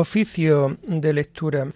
Oficio de lectura.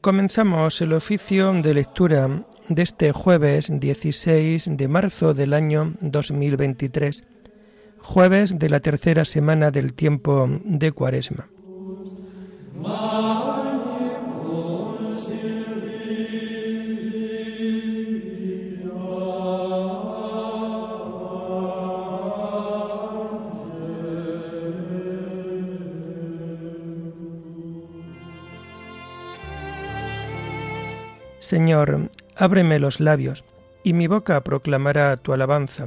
Comenzamos el oficio de lectura de este jueves 16 de marzo del año 2023, jueves de la tercera semana del tiempo de Cuaresma. Señor, ábreme los labios, y mi boca proclamará tu alabanza.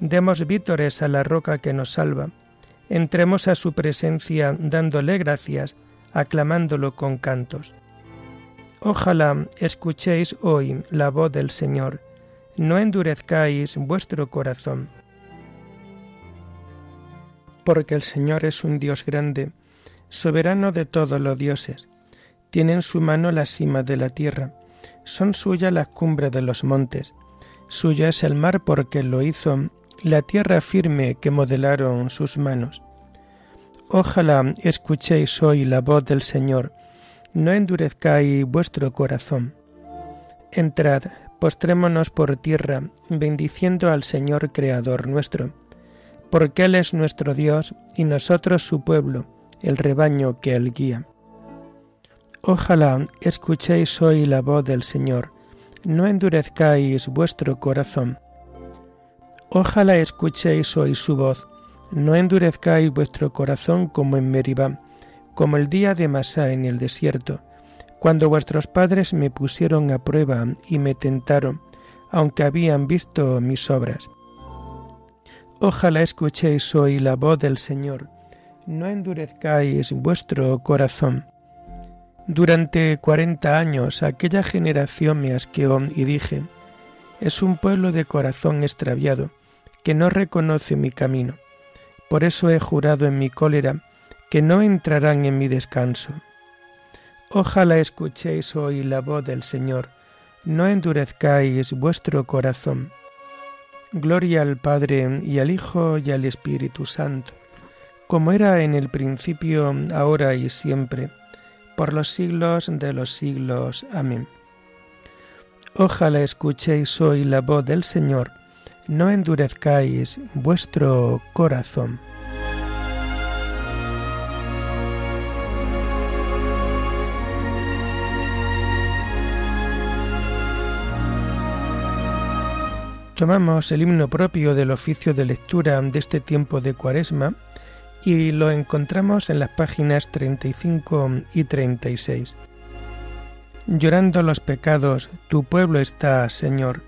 demos vítores a la roca que nos salva, entremos a su presencia dándole gracias, aclamándolo con cantos. Ojalá escuchéis hoy la voz del Señor, no endurezcáis vuestro corazón. Porque el Señor es un Dios grande, soberano de todos los dioses. Tiene en su mano la cima de la tierra, son suyas las cumbres de los montes, suyo es el mar porque lo hizo, la tierra firme que modelaron sus manos. Ojalá escuchéis hoy la voz del Señor, no endurezcáis vuestro corazón. Entrad, postrémonos por tierra, bendiciendo al Señor Creador nuestro, porque Él es nuestro Dios y nosotros su pueblo, el rebaño que Él guía. Ojalá escuchéis hoy la voz del Señor, no endurezcáis vuestro corazón. Ojalá escuchéis hoy su voz, no endurezcáis vuestro corazón como en Meribá, como el día de Masá en el desierto, cuando vuestros padres me pusieron a prueba y me tentaron, aunque habían visto mis obras. Ojalá escuchéis hoy la voz del Señor, no endurezcáis vuestro corazón. Durante cuarenta años aquella generación me asqueó y dije, es un pueblo de corazón extraviado, que no reconoce mi camino. Por eso he jurado en mi cólera que no entrarán en mi descanso. Ojalá escuchéis hoy la voz del Señor, no endurezcáis vuestro corazón. Gloria al Padre y al Hijo y al Espíritu Santo, como era en el principio, ahora y siempre, por los siglos de los siglos. Amén. Ojalá escuchéis hoy la voz del Señor, no endurezcáis vuestro corazón. Tomamos el himno propio del oficio de lectura de este tiempo de Cuaresma y lo encontramos en las páginas 35 y 36. Llorando los pecados, tu pueblo está, Señor.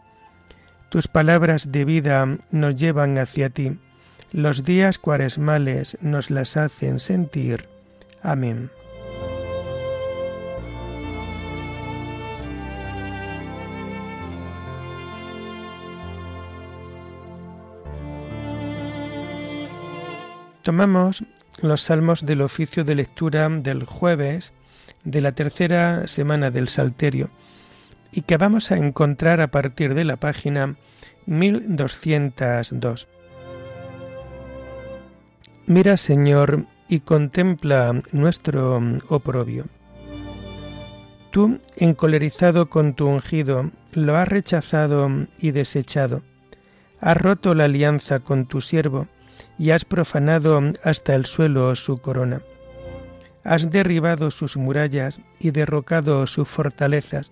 Tus palabras de vida nos llevan hacia ti. Los días cuaresmales nos las hacen sentir. Amén. Tomamos los salmos del oficio de lectura del jueves de la tercera semana del Salterio y que vamos a encontrar a partir de la página 1202. Mira, Señor, y contempla nuestro oprobio. Tú, encolerizado con tu ungido, lo has rechazado y desechado. Has roto la alianza con tu siervo y has profanado hasta el suelo su corona. Has derribado sus murallas y derrocado sus fortalezas.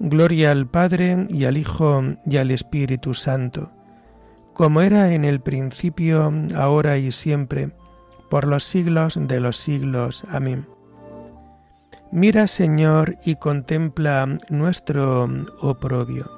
Gloria al Padre y al Hijo y al Espíritu Santo, como era en el principio, ahora y siempre, por los siglos de los siglos. Amén. Mira, Señor, y contempla nuestro oprobio.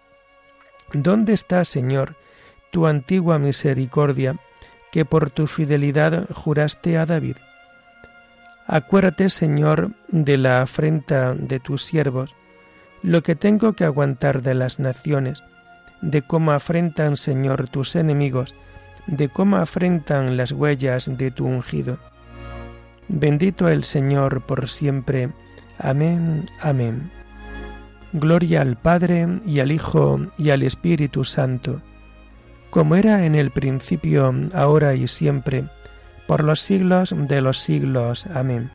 ¿Dónde está, Señor, tu antigua misericordia, que por tu fidelidad juraste a David? Acuérdate, Señor, de la afrenta de tus siervos, lo que tengo que aguantar de las naciones, de cómo afrentan, Señor, tus enemigos, de cómo afrentan las huellas de tu ungido. Bendito el Señor por siempre. Amén, amén. Gloria al Padre y al Hijo y al Espíritu Santo, como era en el principio, ahora y siempre, por los siglos de los siglos. Amén.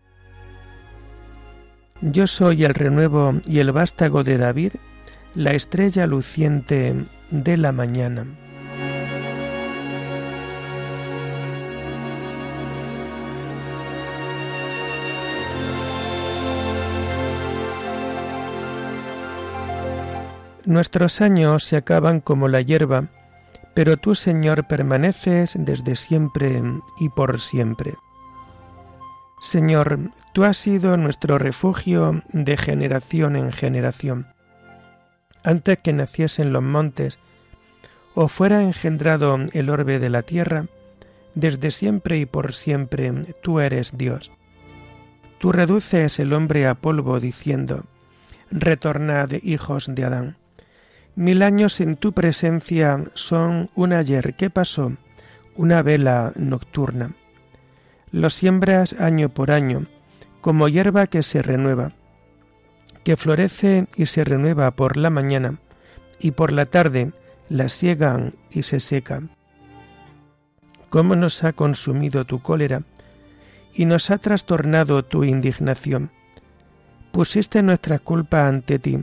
Yo soy el renuevo y el vástago de David, la estrella luciente de la mañana. Nuestros años se acaban como la hierba, pero tú, Señor, permaneces desde siempre y por siempre. Señor, tú has sido nuestro refugio de generación en generación. Antes que naciesen los montes, o fuera engendrado el orbe de la tierra, desde siempre y por siempre tú eres Dios. Tú reduces el hombre a polvo diciendo, Retornad, hijos de Adán. Mil años en tu presencia son un ayer que pasó, una vela nocturna. Lo siembras año por año, como hierba que se renueva, que florece y se renueva por la mañana, y por la tarde la siegan y se secan. ¿Cómo nos ha consumido tu cólera y nos ha trastornado tu indignación? Pusiste nuestra culpa ante ti,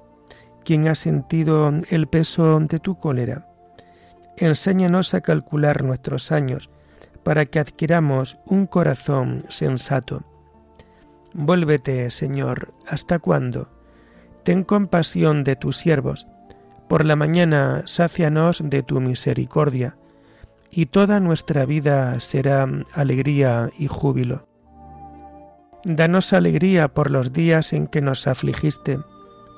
¿Quién ha sentido el peso de tu cólera? Enséñanos a calcular nuestros años, para que adquiramos un corazón sensato. Vuélvete, Señor, ¿hasta cuándo? Ten compasión de tus siervos. Por la mañana sácianos de tu misericordia, y toda nuestra vida será alegría y júbilo. Danos alegría por los días en que nos afligiste,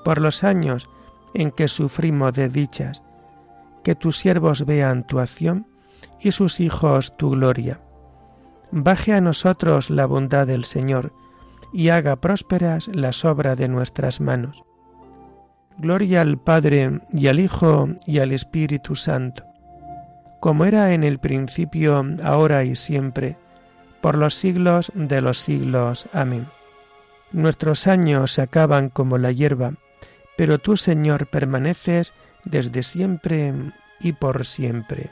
por los años en que sufrimos desdichas, que tus siervos vean tu acción y sus hijos tu gloria. Baje a nosotros la bondad del Señor, y haga prósperas las obras de nuestras manos. Gloria al Padre y al Hijo y al Espíritu Santo, como era en el principio, ahora y siempre, por los siglos de los siglos. Amén. Nuestros años se acaban como la hierba, pero tú, Señor, permaneces desde siempre y por siempre.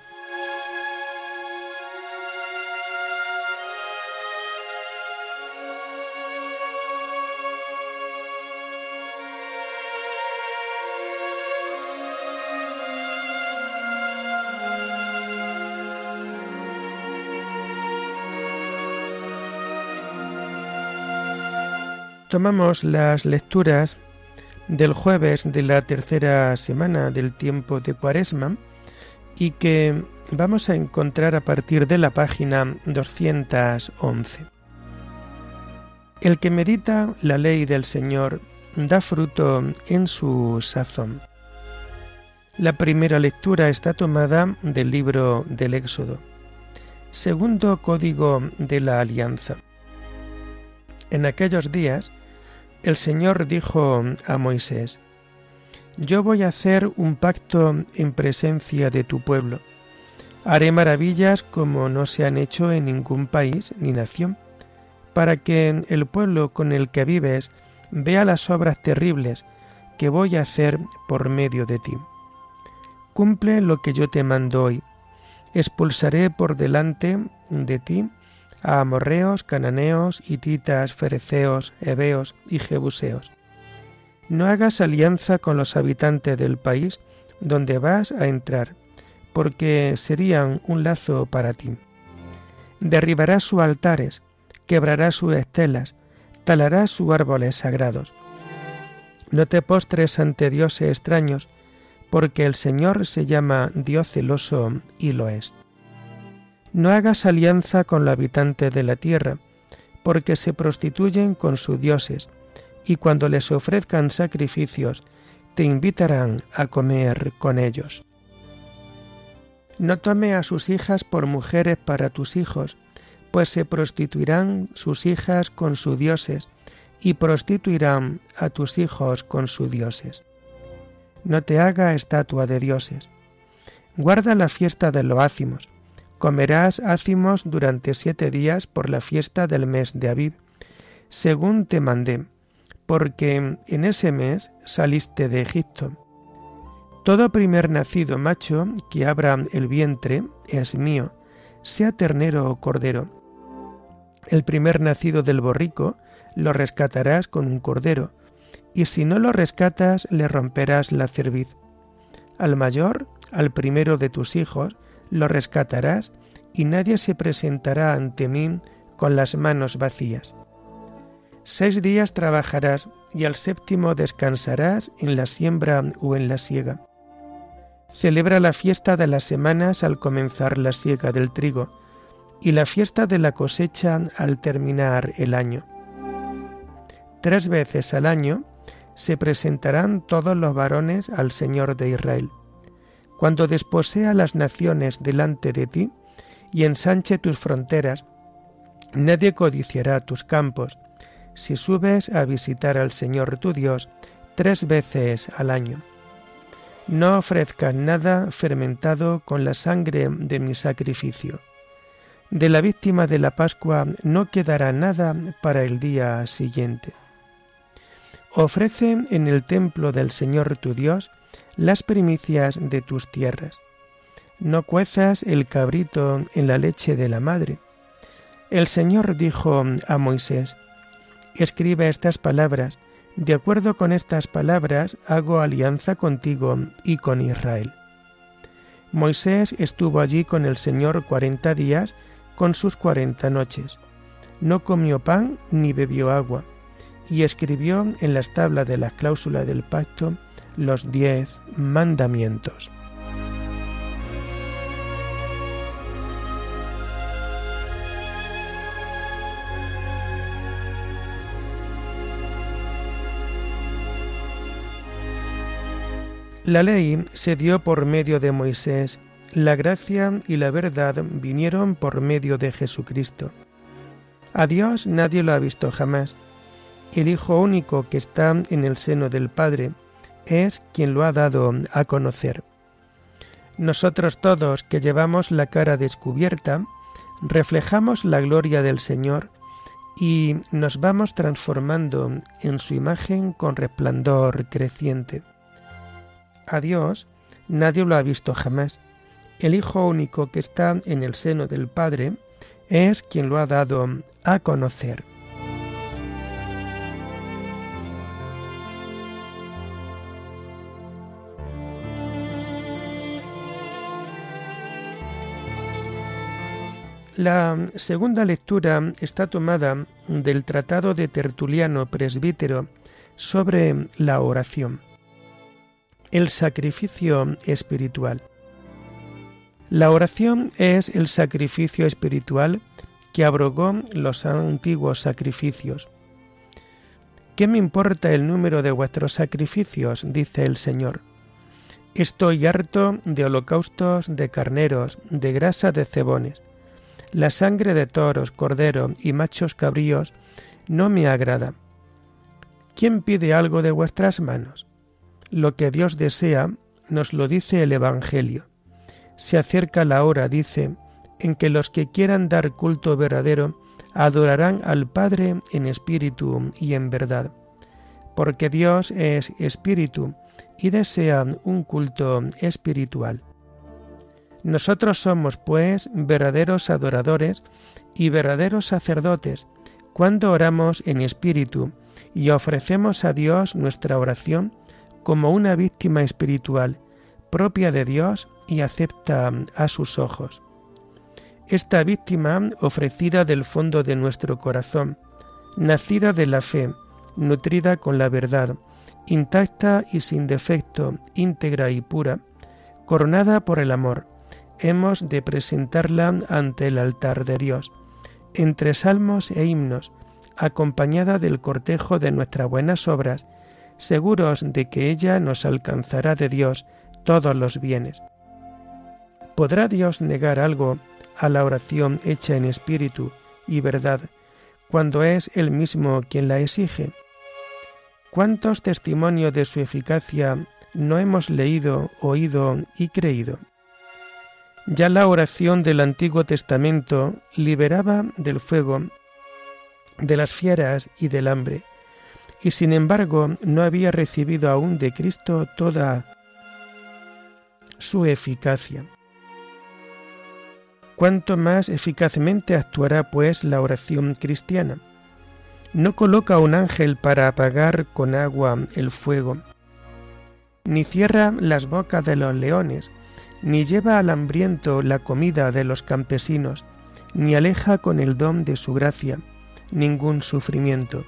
Tomamos las lecturas del jueves de la tercera semana del tiempo de Cuaresma y que vamos a encontrar a partir de la página 211. El que medita la ley del Señor da fruto en su sazón. La primera lectura está tomada del libro del Éxodo. Segundo código de la alianza. En aquellos días, el Señor dijo a Moisés, Yo voy a hacer un pacto en presencia de tu pueblo. Haré maravillas como no se han hecho en ningún país ni nación, para que el pueblo con el que vives vea las obras terribles que voy a hacer por medio de ti. Cumple lo que yo te mando hoy. Expulsaré por delante de ti a amorreos, cananeos, hititas, fereceos, heveos y jebuseos. No hagas alianza con los habitantes del país donde vas a entrar, porque serían un lazo para ti. Derribarás sus altares, quebrarás sus estelas, talarás sus árboles sagrados. No te postres ante dioses extraños, porque el Señor se llama Dios celoso y lo es. No hagas alianza con los habitantes de la tierra, porque se prostituyen con sus dioses, y cuando les ofrezcan sacrificios, te invitarán a comer con ellos. No tome a sus hijas por mujeres para tus hijos, pues se prostituirán sus hijas con sus dioses, y prostituirán a tus hijos con sus dioses. No te haga estatua de dioses. Guarda la fiesta de los ácimos, Comerás ácimos durante siete días por la fiesta del mes de Abib, según te mandé, porque en ese mes saliste de Egipto. Todo primer nacido macho que abra el vientre es mío, sea ternero o cordero. El primer nacido del borrico lo rescatarás con un cordero, y si no lo rescatas le romperás la cerviz. Al mayor, al primero de tus hijos, lo rescatarás y nadie se presentará ante mí con las manos vacías. Seis días trabajarás y al séptimo descansarás en la siembra o en la siega. Celebra la fiesta de las semanas al comenzar la siega del trigo y la fiesta de la cosecha al terminar el año. Tres veces al año se presentarán todos los varones al Señor de Israel. Cuando desposea las naciones delante de ti y ensanche tus fronteras, nadie codiciará tus campos, si subes a visitar al Señor tu Dios tres veces al año. No ofrezcas nada fermentado con la sangre de mi sacrificio. De la víctima de la Pascua no quedará nada para el día siguiente. Ofrece en el templo del Señor tu Dios las primicias de tus tierras. No cuezas el cabrito en la leche de la madre. El Señor dijo a Moisés, Escribe estas palabras, de acuerdo con estas palabras hago alianza contigo y con Israel. Moisés estuvo allí con el Señor cuarenta días con sus cuarenta noches. No comió pan ni bebió agua, y escribió en las tablas de la cláusula del pacto los diez mandamientos. La ley se dio por medio de Moisés, la gracia y la verdad vinieron por medio de Jesucristo. A Dios nadie lo ha visto jamás. El Hijo único que está en el seno del Padre, es quien lo ha dado a conocer. Nosotros todos que llevamos la cara descubierta, reflejamos la gloria del Señor y nos vamos transformando en su imagen con resplandor creciente. A Dios nadie lo ha visto jamás. El Hijo único que está en el seno del Padre es quien lo ha dado a conocer. La segunda lectura está tomada del Tratado de Tertuliano Presbítero sobre la oración. El sacrificio espiritual. La oración es el sacrificio espiritual que abrogó los antiguos sacrificios. ¿Qué me importa el número de vuestros sacrificios? dice el Señor. Estoy harto de holocaustos de carneros, de grasa de cebones la sangre de toros, corderos y machos cabríos no me agrada. ¿Quién pide algo de vuestras manos? Lo que Dios desea nos lo dice el Evangelio. Se acerca la hora, dice, en que los que quieran dar culto verdadero adorarán al Padre en espíritu y en verdad, porque Dios es espíritu y desea un culto espiritual. Nosotros somos, pues, verdaderos adoradores y verdaderos sacerdotes cuando oramos en espíritu y ofrecemos a Dios nuestra oración como una víctima espiritual propia de Dios y acepta a sus ojos. Esta víctima ofrecida del fondo de nuestro corazón, nacida de la fe, nutrida con la verdad, intacta y sin defecto, íntegra y pura, coronada por el amor, hemos de presentarla ante el altar de Dios, entre salmos e himnos, acompañada del cortejo de nuestras buenas obras, seguros de que ella nos alcanzará de Dios todos los bienes. ¿Podrá Dios negar algo a la oración hecha en espíritu y verdad cuando es Él mismo quien la exige? ¿Cuántos testimonios de su eficacia no hemos leído, oído y creído? Ya la oración del Antiguo Testamento liberaba del fuego, de las fieras y del hambre, y sin embargo no había recibido aún de Cristo toda su eficacia. ¿Cuánto más eficazmente actuará pues la oración cristiana? No coloca un ángel para apagar con agua el fuego, ni cierra las bocas de los leones, ni lleva al hambriento la comida de los campesinos, ni aleja con el don de su gracia ningún sufrimiento,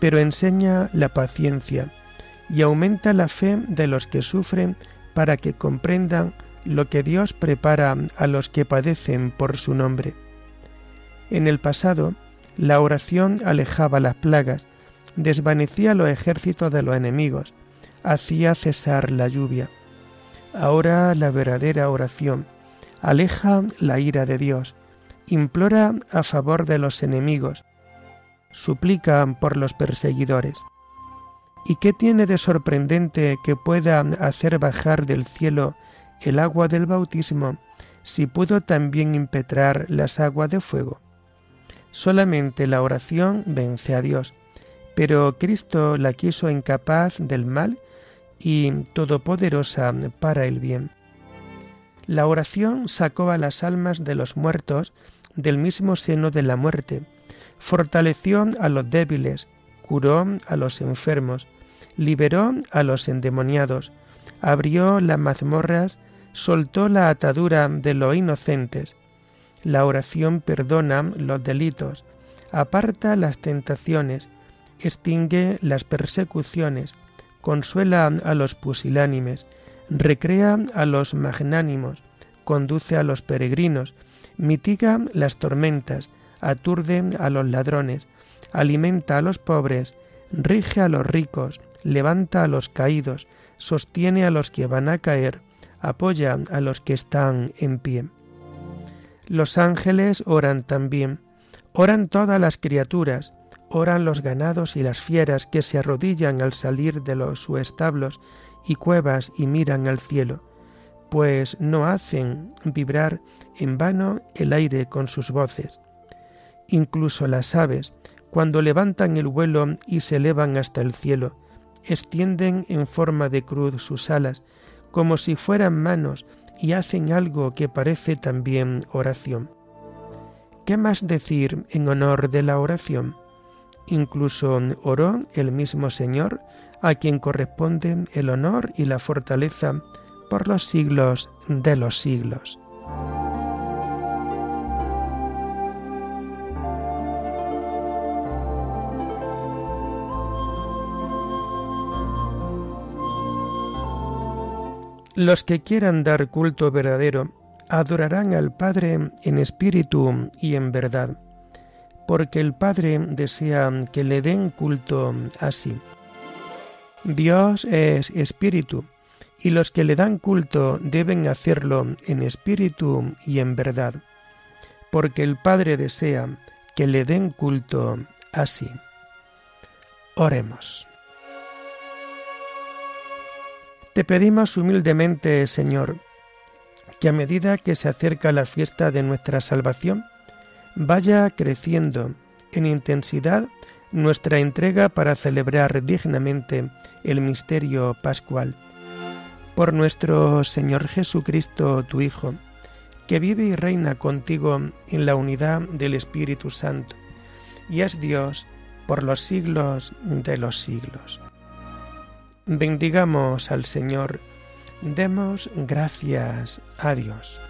pero enseña la paciencia y aumenta la fe de los que sufren para que comprendan lo que Dios prepara a los que padecen por su nombre. En el pasado, la oración alejaba las plagas, desvanecía los ejércitos de los enemigos, hacía cesar la lluvia. Ahora la verdadera oración aleja la ira de Dios, implora a favor de los enemigos, suplica por los perseguidores. ¿Y qué tiene de sorprendente que pueda hacer bajar del cielo el agua del bautismo si pudo también impetrar las aguas de fuego? Solamente la oración vence a Dios, pero Cristo la quiso incapaz del mal y todopoderosa para el bien. La oración sacó a las almas de los muertos del mismo seno de la muerte, fortaleció a los débiles, curó a los enfermos, liberó a los endemoniados, abrió las mazmorras, soltó la atadura de los inocentes. La oración perdona los delitos, aparta las tentaciones, extingue las persecuciones, consuela a los pusilánimes, recrea a los magnánimos, conduce a los peregrinos, mitiga las tormentas, aturde a los ladrones, alimenta a los pobres, rige a los ricos, levanta a los caídos, sostiene a los que van a caer, apoya a los que están en pie. Los ángeles oran también, oran todas las criaturas, oran los ganados y las fieras que se arrodillan al salir de los sus establos y cuevas y miran al cielo, pues no hacen vibrar en vano el aire con sus voces. Incluso las aves, cuando levantan el vuelo y se elevan hasta el cielo, extienden en forma de cruz sus alas, como si fueran manos, y hacen algo que parece también oración. ¿Qué más decir en honor de la oración? Incluso oró el mismo Señor, a quien corresponde el honor y la fortaleza por los siglos de los siglos. Los que quieran dar culto verdadero adorarán al Padre en espíritu y en verdad, porque el Padre desea que le den culto así. Dios es espíritu, y los que le dan culto deben hacerlo en espíritu y en verdad, porque el Padre desea que le den culto así. Oremos. Te pedimos humildemente, Señor, que a medida que se acerca la fiesta de nuestra salvación, vaya creciendo en intensidad nuestra entrega para celebrar dignamente el misterio pascual. Por nuestro Señor Jesucristo, tu Hijo, que vive y reina contigo en la unidad del Espíritu Santo, y es Dios por los siglos de los siglos. Bendigamos al Señor, demos gracias a Dios.